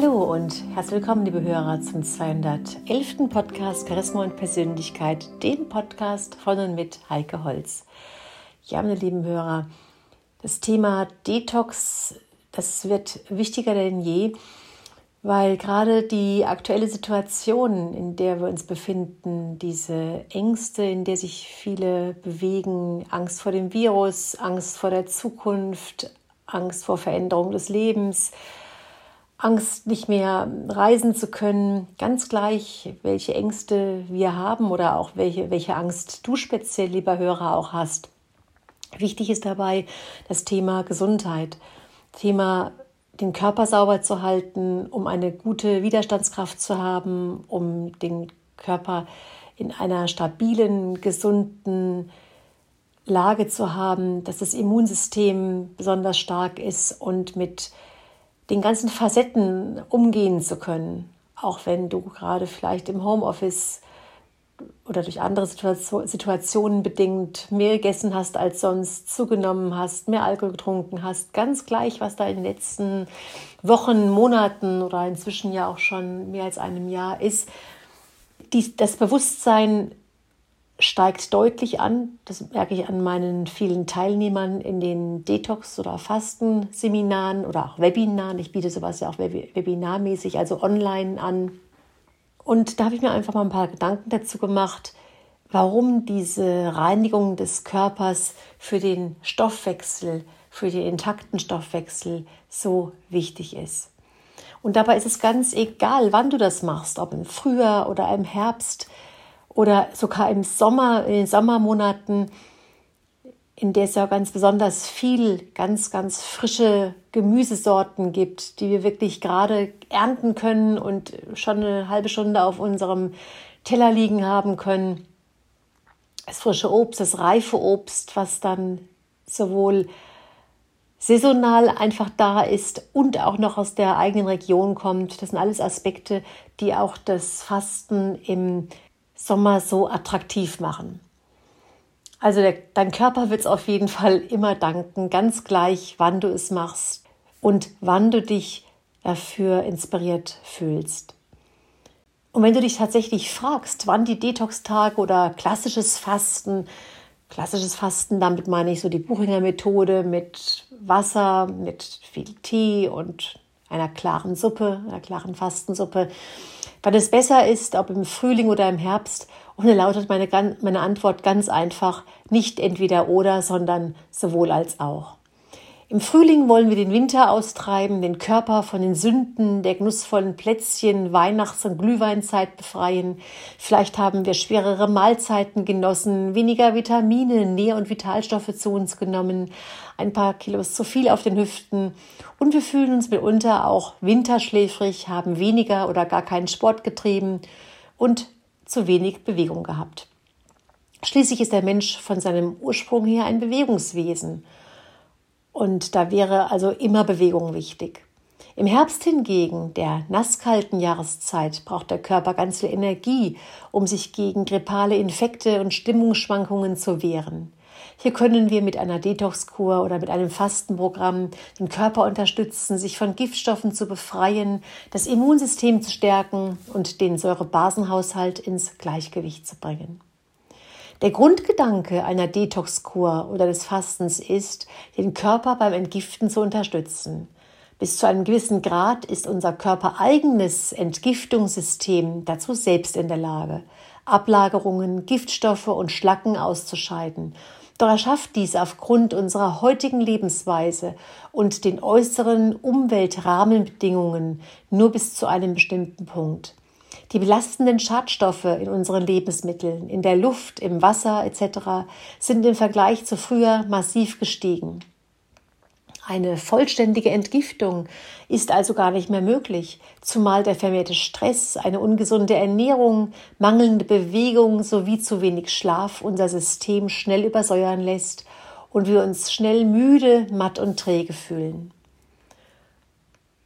Hallo und herzlich willkommen, liebe Hörer, zum 211. Podcast Charisma und Persönlichkeit, dem Podcast von und mit Heike Holz. Ja, meine lieben Hörer, das Thema Detox, das wird wichtiger denn je, weil gerade die aktuelle Situation, in der wir uns befinden, diese Ängste, in der sich viele bewegen, Angst vor dem Virus, Angst vor der Zukunft, Angst vor Veränderung des Lebens, Angst, nicht mehr reisen zu können, ganz gleich, welche Ängste wir haben oder auch welche, welche Angst du speziell, lieber Hörer, auch hast. Wichtig ist dabei das Thema Gesundheit, Thema den Körper sauber zu halten, um eine gute Widerstandskraft zu haben, um den Körper in einer stabilen, gesunden Lage zu haben, dass das Immunsystem besonders stark ist und mit den ganzen Facetten umgehen zu können. Auch wenn du gerade vielleicht im Homeoffice oder durch andere Situationen bedingt mehr gegessen hast als sonst, zugenommen hast, mehr Alkohol getrunken hast, ganz gleich, was da in den letzten Wochen, Monaten oder inzwischen ja auch schon mehr als einem Jahr ist, die, das Bewusstsein steigt deutlich an. Das merke ich an meinen vielen Teilnehmern in den Detox- oder Fastenseminaren oder auch Webinaren. Ich biete sowas ja auch webinarmäßig, also online an. Und da habe ich mir einfach mal ein paar Gedanken dazu gemacht, warum diese Reinigung des Körpers für den Stoffwechsel, für den intakten Stoffwechsel so wichtig ist. Und dabei ist es ganz egal, wann du das machst, ob im Frühjahr oder im Herbst oder sogar im Sommer, in den Sommermonaten, in der es ja ganz besonders viel ganz, ganz frische Gemüsesorten gibt, die wir wirklich gerade ernten können und schon eine halbe Stunde auf unserem Teller liegen haben können. Das frische Obst, das reife Obst, was dann sowohl saisonal einfach da ist und auch noch aus der eigenen Region kommt. Das sind alles Aspekte, die auch das Fasten im Sommer so attraktiv machen. Also der, dein Körper wird es auf jeden Fall immer danken, ganz gleich, wann du es machst und wann du dich dafür inspiriert fühlst. Und wenn du dich tatsächlich fragst, wann die Detox-Tage oder klassisches Fasten, klassisches Fasten, damit meine ich so die Buchinger Methode mit Wasser, mit viel Tee und einer klaren Suppe, einer klaren Fastensuppe, Wann es besser ist, ob im Frühling oder im Herbst, und dann lautet meine, meine Antwort ganz einfach, nicht entweder oder, sondern sowohl als auch. Im Frühling wollen wir den Winter austreiben, den Körper von den Sünden der genussvollen Plätzchen, Weihnachts- und Glühweinzeit befreien. Vielleicht haben wir schwerere Mahlzeiten genossen, weniger Vitamine, Nähr- und Vitalstoffe zu uns genommen, ein paar Kilos zu viel auf den Hüften und wir fühlen uns mitunter auch winterschläfrig, haben weniger oder gar keinen Sport getrieben und zu wenig Bewegung gehabt. Schließlich ist der Mensch von seinem Ursprung her ein Bewegungswesen. Und da wäre also immer Bewegung wichtig. Im Herbst hingegen, der nasskalten Jahreszeit, braucht der Körper ganz viel Energie, um sich gegen grippale Infekte und Stimmungsschwankungen zu wehren. Hier können wir mit einer Detoxkur oder mit einem Fastenprogramm den Körper unterstützen, sich von Giftstoffen zu befreien, das Immunsystem zu stärken und den Säurebasenhaushalt ins Gleichgewicht zu bringen. Der Grundgedanke einer Detoxkur oder des Fastens ist, den Körper beim Entgiften zu unterstützen. Bis zu einem gewissen Grad ist unser körpereigenes Entgiftungssystem dazu selbst in der Lage, Ablagerungen, Giftstoffe und Schlacken auszuscheiden. Doch er schafft dies aufgrund unserer heutigen Lebensweise und den äußeren Umweltrahmenbedingungen nur bis zu einem bestimmten Punkt. Die belastenden Schadstoffe in unseren Lebensmitteln, in der Luft, im Wasser etc. sind im Vergleich zu früher massiv gestiegen. Eine vollständige Entgiftung ist also gar nicht mehr möglich, zumal der vermehrte Stress, eine ungesunde Ernährung, mangelnde Bewegung sowie zu wenig Schlaf unser System schnell übersäuern lässt und wir uns schnell müde, matt und träge fühlen.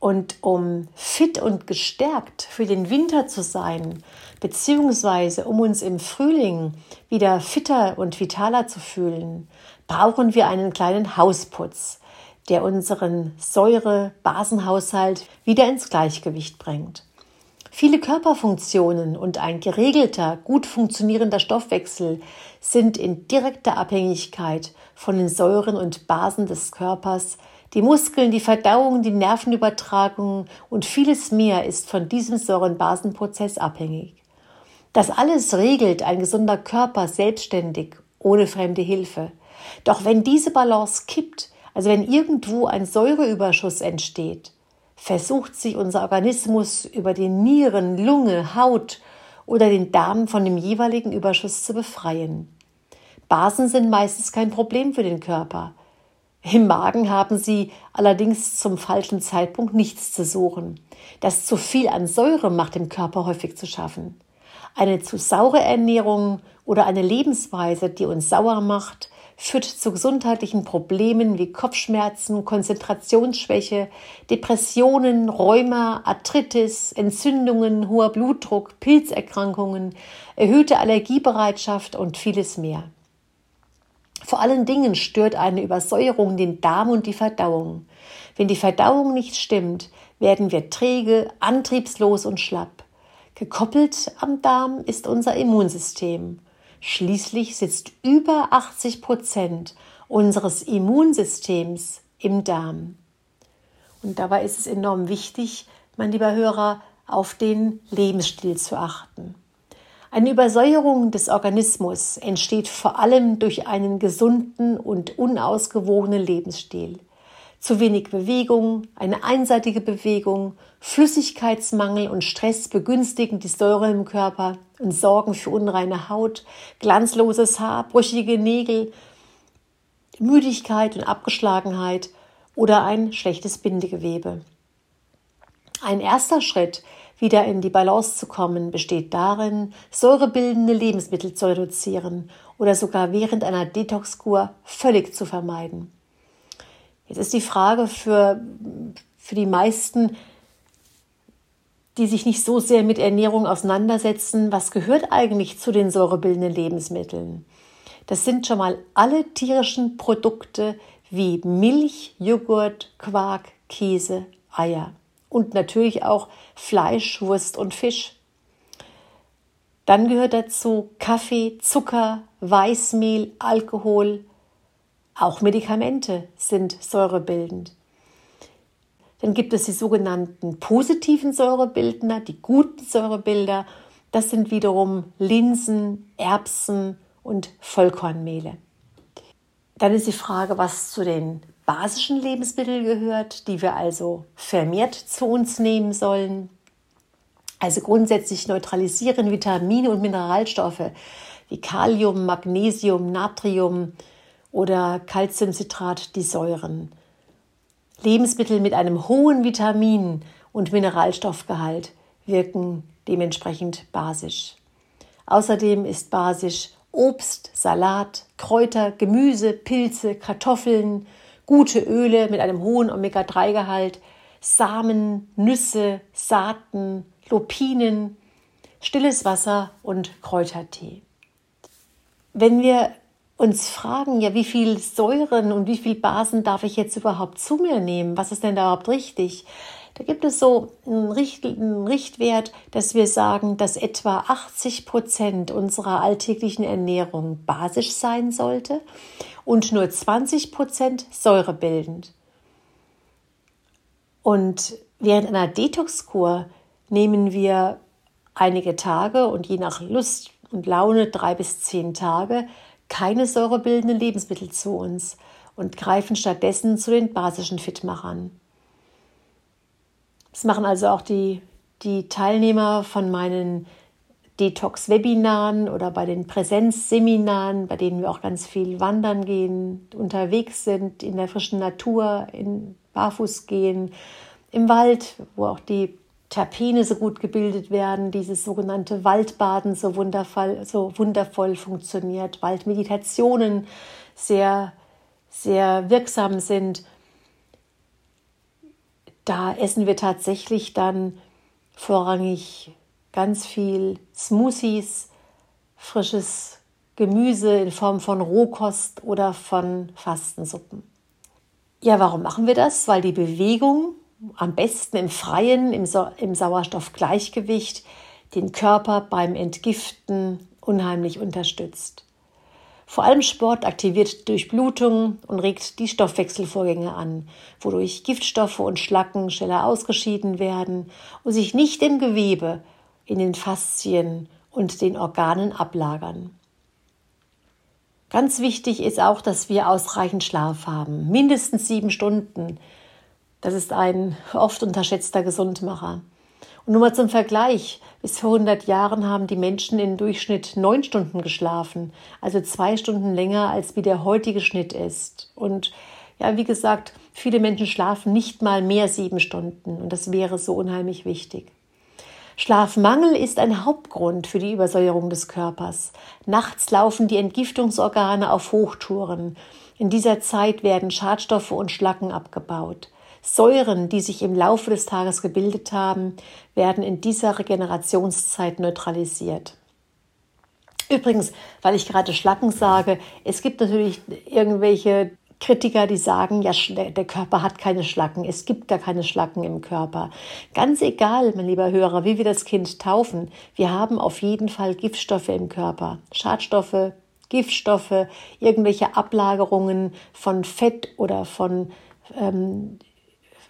Und um fit und gestärkt für den Winter zu sein, beziehungsweise um uns im Frühling wieder fitter und vitaler zu fühlen, brauchen wir einen kleinen Hausputz. der unseren Säure-Basenhaushalt wieder ins Gleichgewicht bringt. Viele Körperfunktionen und ein geregelter, gut funktionierender Stoffwechsel sind in direkter Abhängigkeit von den Säuren und Basen des Körpers. Die Muskeln, die Verdauung, die Nervenübertragung und vieles mehr ist von diesem Säurenbasenprozess abhängig. Das alles regelt ein gesunder Körper selbstständig, ohne fremde Hilfe. Doch wenn diese Balance kippt, also wenn irgendwo ein Säureüberschuss entsteht, versucht sich unser Organismus über die Nieren, Lunge, Haut oder den Darm von dem jeweiligen Überschuss zu befreien. Basen sind meistens kein Problem für den Körper. Im Magen haben sie allerdings zum falschen Zeitpunkt nichts zu suchen. Das zu viel an Säure macht dem Körper häufig zu schaffen. Eine zu saure Ernährung oder eine Lebensweise, die uns sauer macht, führt zu gesundheitlichen Problemen wie Kopfschmerzen, Konzentrationsschwäche, Depressionen, Rheuma, Arthritis, Entzündungen, hoher Blutdruck, Pilzerkrankungen, erhöhte Allergiebereitschaft und vieles mehr. Vor allen Dingen stört eine Übersäuerung den Darm und die Verdauung. Wenn die Verdauung nicht stimmt, werden wir träge, antriebslos und schlapp. Gekoppelt am Darm ist unser Immunsystem. Schließlich sitzt über 80 Prozent unseres Immunsystems im Darm. Und dabei ist es enorm wichtig, mein lieber Hörer, auf den Lebensstil zu achten. Eine Übersäuerung des Organismus entsteht vor allem durch einen gesunden und unausgewogenen Lebensstil zu wenig Bewegung, eine einseitige Bewegung, Flüssigkeitsmangel und Stress begünstigen die Säure im Körper und sorgen für unreine Haut, glanzloses Haar, brüchige Nägel, Müdigkeit und Abgeschlagenheit oder ein schlechtes Bindegewebe. Ein erster Schritt, wieder in die Balance zu kommen, besteht darin, säurebildende Lebensmittel zu reduzieren oder sogar während einer Detoxkur völlig zu vermeiden. Jetzt ist die Frage für, für die meisten, die sich nicht so sehr mit Ernährung auseinandersetzen, was gehört eigentlich zu den säurebildenden Lebensmitteln? Das sind schon mal alle tierischen Produkte wie Milch, Joghurt, Quark, Käse, Eier und natürlich auch Fleisch, Wurst und Fisch. Dann gehört dazu Kaffee, Zucker, Weißmehl, Alkohol, auch Medikamente sind säurebildend. Dann gibt es die sogenannten positiven Säurebildner, die guten Säurebilder. Das sind wiederum Linsen, Erbsen und Vollkornmehle. Dann ist die Frage, was zu den basischen Lebensmitteln gehört, die wir also vermehrt zu uns nehmen sollen. Also grundsätzlich neutralisieren Vitamine und Mineralstoffe wie Kalium, Magnesium, Natrium, oder Calciumcitrat die Säuren. Lebensmittel mit einem hohen Vitamin- und Mineralstoffgehalt wirken dementsprechend basisch. Außerdem ist basisch Obst, Salat, Kräuter, Gemüse, Pilze, Kartoffeln, gute Öle mit einem hohen Omega-3-Gehalt, Samen, Nüsse, Saaten, Lupinen, stilles Wasser und Kräutertee. Wenn wir uns fragen, ja, wie viel Säuren und wie viel Basen darf ich jetzt überhaupt zu mir nehmen? Was ist denn da überhaupt richtig? Da gibt es so einen, Richt einen Richtwert, dass wir sagen, dass etwa 80 Prozent unserer alltäglichen Ernährung basisch sein sollte und nur 20 Prozent säurebildend. Und während einer Detoxkur nehmen wir einige Tage und je nach Lust und Laune drei bis zehn Tage keine säurebildenden Lebensmittel zu uns und greifen stattdessen zu den basischen Fitmachern. Das machen also auch die, die Teilnehmer von meinen Detox-Webinaren oder bei den Präsenzseminaren, bei denen wir auch ganz viel wandern gehen, unterwegs sind, in der frischen Natur, in Barfuß gehen, im Wald, wo auch die Terpene so gut gebildet werden, dieses sogenannte Waldbaden so wundervoll, so wundervoll funktioniert, Waldmeditationen sehr, sehr wirksam sind. Da essen wir tatsächlich dann vorrangig ganz viel Smoothies, frisches Gemüse in Form von Rohkost oder von Fastensuppen. Ja, warum machen wir das? Weil die Bewegung am besten im Freien, im, Sa im Sauerstoffgleichgewicht, den Körper beim Entgiften unheimlich unterstützt. Vor allem Sport aktiviert Durchblutung und regt die Stoffwechselvorgänge an, wodurch Giftstoffe und Schlacken schneller ausgeschieden werden und sich nicht im Gewebe, in den Faszien und den Organen ablagern. Ganz wichtig ist auch, dass wir ausreichend Schlaf haben, mindestens sieben Stunden. Das ist ein oft unterschätzter Gesundmacher. Und nur mal zum Vergleich, bis vor 100 Jahren haben die Menschen im Durchschnitt neun Stunden geschlafen, also zwei Stunden länger, als wie der heutige Schnitt ist. Und ja, wie gesagt, viele Menschen schlafen nicht mal mehr sieben Stunden und das wäre so unheimlich wichtig. Schlafmangel ist ein Hauptgrund für die Übersäuerung des Körpers. Nachts laufen die Entgiftungsorgane auf Hochtouren. In dieser Zeit werden Schadstoffe und Schlacken abgebaut. Säuren, die sich im Laufe des Tages gebildet haben, werden in dieser Regenerationszeit neutralisiert. Übrigens, weil ich gerade Schlacken sage, es gibt natürlich irgendwelche Kritiker, die sagen, ja, der Körper hat keine Schlacken, es gibt gar keine Schlacken im Körper. Ganz egal, mein lieber Hörer, wie wir das Kind taufen, wir haben auf jeden Fall Giftstoffe im Körper, Schadstoffe, Giftstoffe, irgendwelche Ablagerungen von Fett oder von ähm,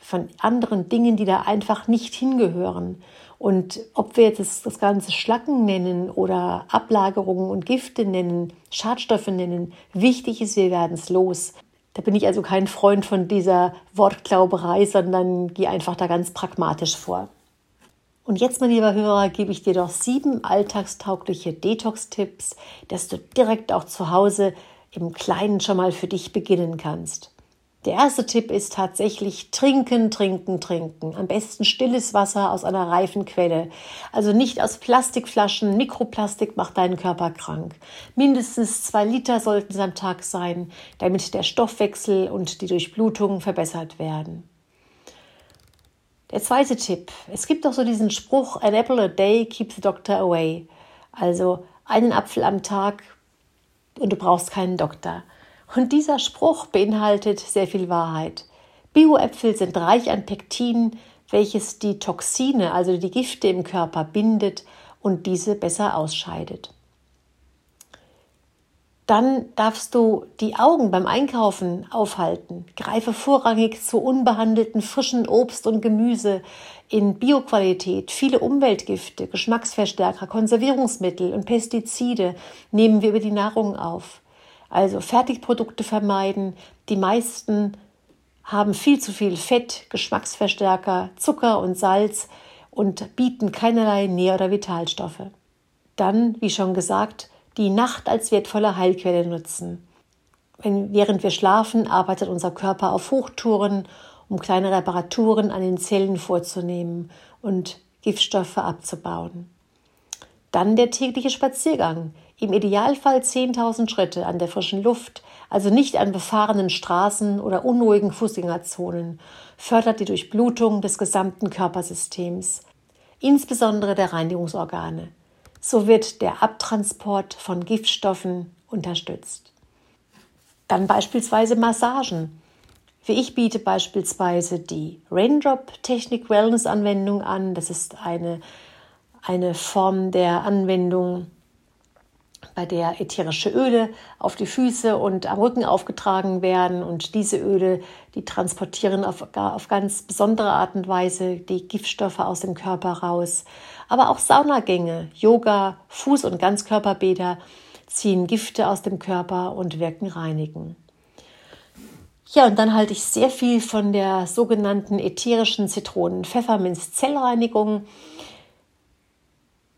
von anderen Dingen, die da einfach nicht hingehören. Und ob wir jetzt das, Ganze Schlacken nennen oder Ablagerungen und Gifte nennen, Schadstoffe nennen, wichtig ist, wir werden es los. Da bin ich also kein Freund von dieser Wortglauberei, sondern gehe einfach da ganz pragmatisch vor. Und jetzt, mein lieber Hörer, gebe ich dir doch sieben alltagstaugliche Detox-Tipps, dass du direkt auch zu Hause im Kleinen schon mal für dich beginnen kannst. Der erste Tipp ist tatsächlich trinken, trinken, trinken. Am besten stilles Wasser aus einer reifen Quelle. Also nicht aus Plastikflaschen. Mikroplastik macht deinen Körper krank. Mindestens zwei Liter sollten es am Tag sein, damit der Stoffwechsel und die Durchblutung verbessert werden. Der zweite Tipp. Es gibt doch so diesen Spruch, an apple a day keeps the doctor away. Also einen Apfel am Tag und du brauchst keinen Doktor. Und dieser Spruch beinhaltet sehr viel Wahrheit. Bioäpfel sind reich an Pektin, welches die Toxine, also die Gifte im Körper bindet und diese besser ausscheidet. Dann darfst du die Augen beim Einkaufen aufhalten. Greife vorrangig zu unbehandelten frischen Obst und Gemüse in Bioqualität. Viele Umweltgifte, Geschmacksverstärker, Konservierungsmittel und Pestizide nehmen wir über die Nahrung auf. Also Fertigprodukte vermeiden. Die meisten haben viel zu viel Fett, Geschmacksverstärker, Zucker und Salz und bieten keinerlei Nähr- oder Vitalstoffe. Dann, wie schon gesagt, die Nacht als wertvolle Heilquelle nutzen. Wenn, während wir schlafen, arbeitet unser Körper auf Hochtouren, um kleine Reparaturen an den Zellen vorzunehmen und Giftstoffe abzubauen. Dann der tägliche Spaziergang. Im Idealfall 10.000 Schritte an der frischen Luft, also nicht an befahrenen Straßen oder unruhigen Fußgängerzonen, fördert die Durchblutung des gesamten Körpersystems, insbesondere der Reinigungsorgane. So wird der Abtransport von Giftstoffen unterstützt. Dann beispielsweise Massagen. Wie ich biete beispielsweise die Raindrop Technik Wellness Anwendung an. Das ist eine, eine Form der Anwendung, bei der ätherische Öle auf die Füße und am Rücken aufgetragen werden. Und diese Öle, die transportieren auf, auf ganz besondere Art und Weise die Giftstoffe aus dem Körper raus. Aber auch Saunagänge, Yoga, Fuß- und Ganzkörperbäder ziehen Gifte aus dem Körper und wirken reinigen. Ja, und dann halte ich sehr viel von der sogenannten ätherischen Zitronen-Pfefferminz-Zellreinigung.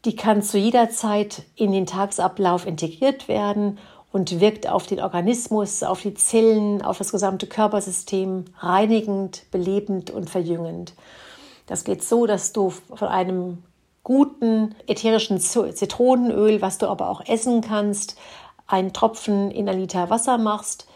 Die kann zu jeder Zeit in den Tagesablauf integriert werden und wirkt auf den Organismus, auf die Zellen, auf das gesamte Körpersystem reinigend, belebend und verjüngend. Das geht so, dass du von einem guten ätherischen Zitronenöl, was du aber auch essen kannst, einen Tropfen in ein Liter Wasser machst,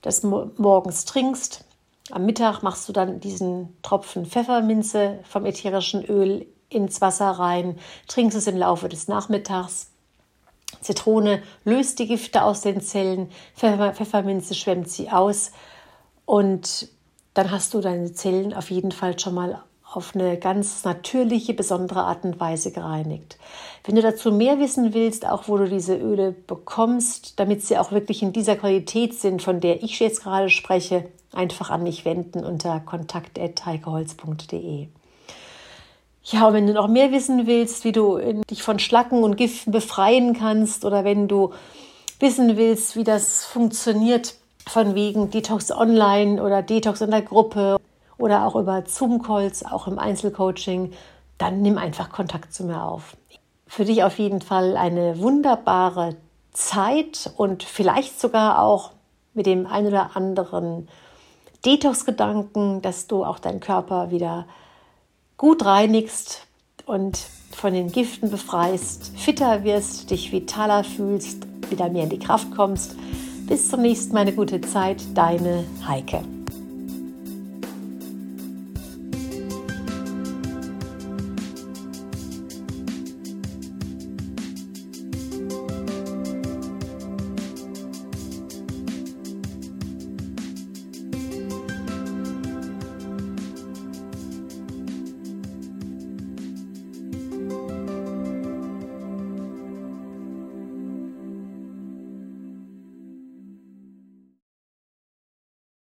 das morgens trinkst. Am Mittag machst du dann diesen Tropfen Pfefferminze vom ätherischen Öl ins Wasser rein, trinkst es im Laufe des Nachmittags. Zitrone löst die Gifte aus den Zellen, Pfeffer, Pfefferminze schwemmt sie aus und dann hast du deine Zellen auf jeden Fall schon mal auf eine ganz natürliche, besondere Art und Weise gereinigt. Wenn du dazu mehr wissen willst, auch wo du diese Öle bekommst, damit sie auch wirklich in dieser Qualität sind, von der ich jetzt gerade spreche, einfach an mich wenden unter kontakt.heikeholz.de. Ja, und wenn du noch mehr wissen willst, wie du dich von Schlacken und Giften befreien kannst oder wenn du wissen willst, wie das funktioniert, von wegen Detox Online oder Detox in der Gruppe oder auch über Zoom-Calls, auch im Einzelcoaching, dann nimm einfach Kontakt zu mir auf. Für dich auf jeden Fall eine wunderbare Zeit und vielleicht sogar auch mit dem ein oder anderen Detox-Gedanken, dass du auch deinen Körper wieder gut reinigst und von den Giften befreist, fitter wirst, dich vitaler fühlst, wieder mehr in die Kraft kommst. Bis zum nächsten Mal eine gute Zeit, deine Heike.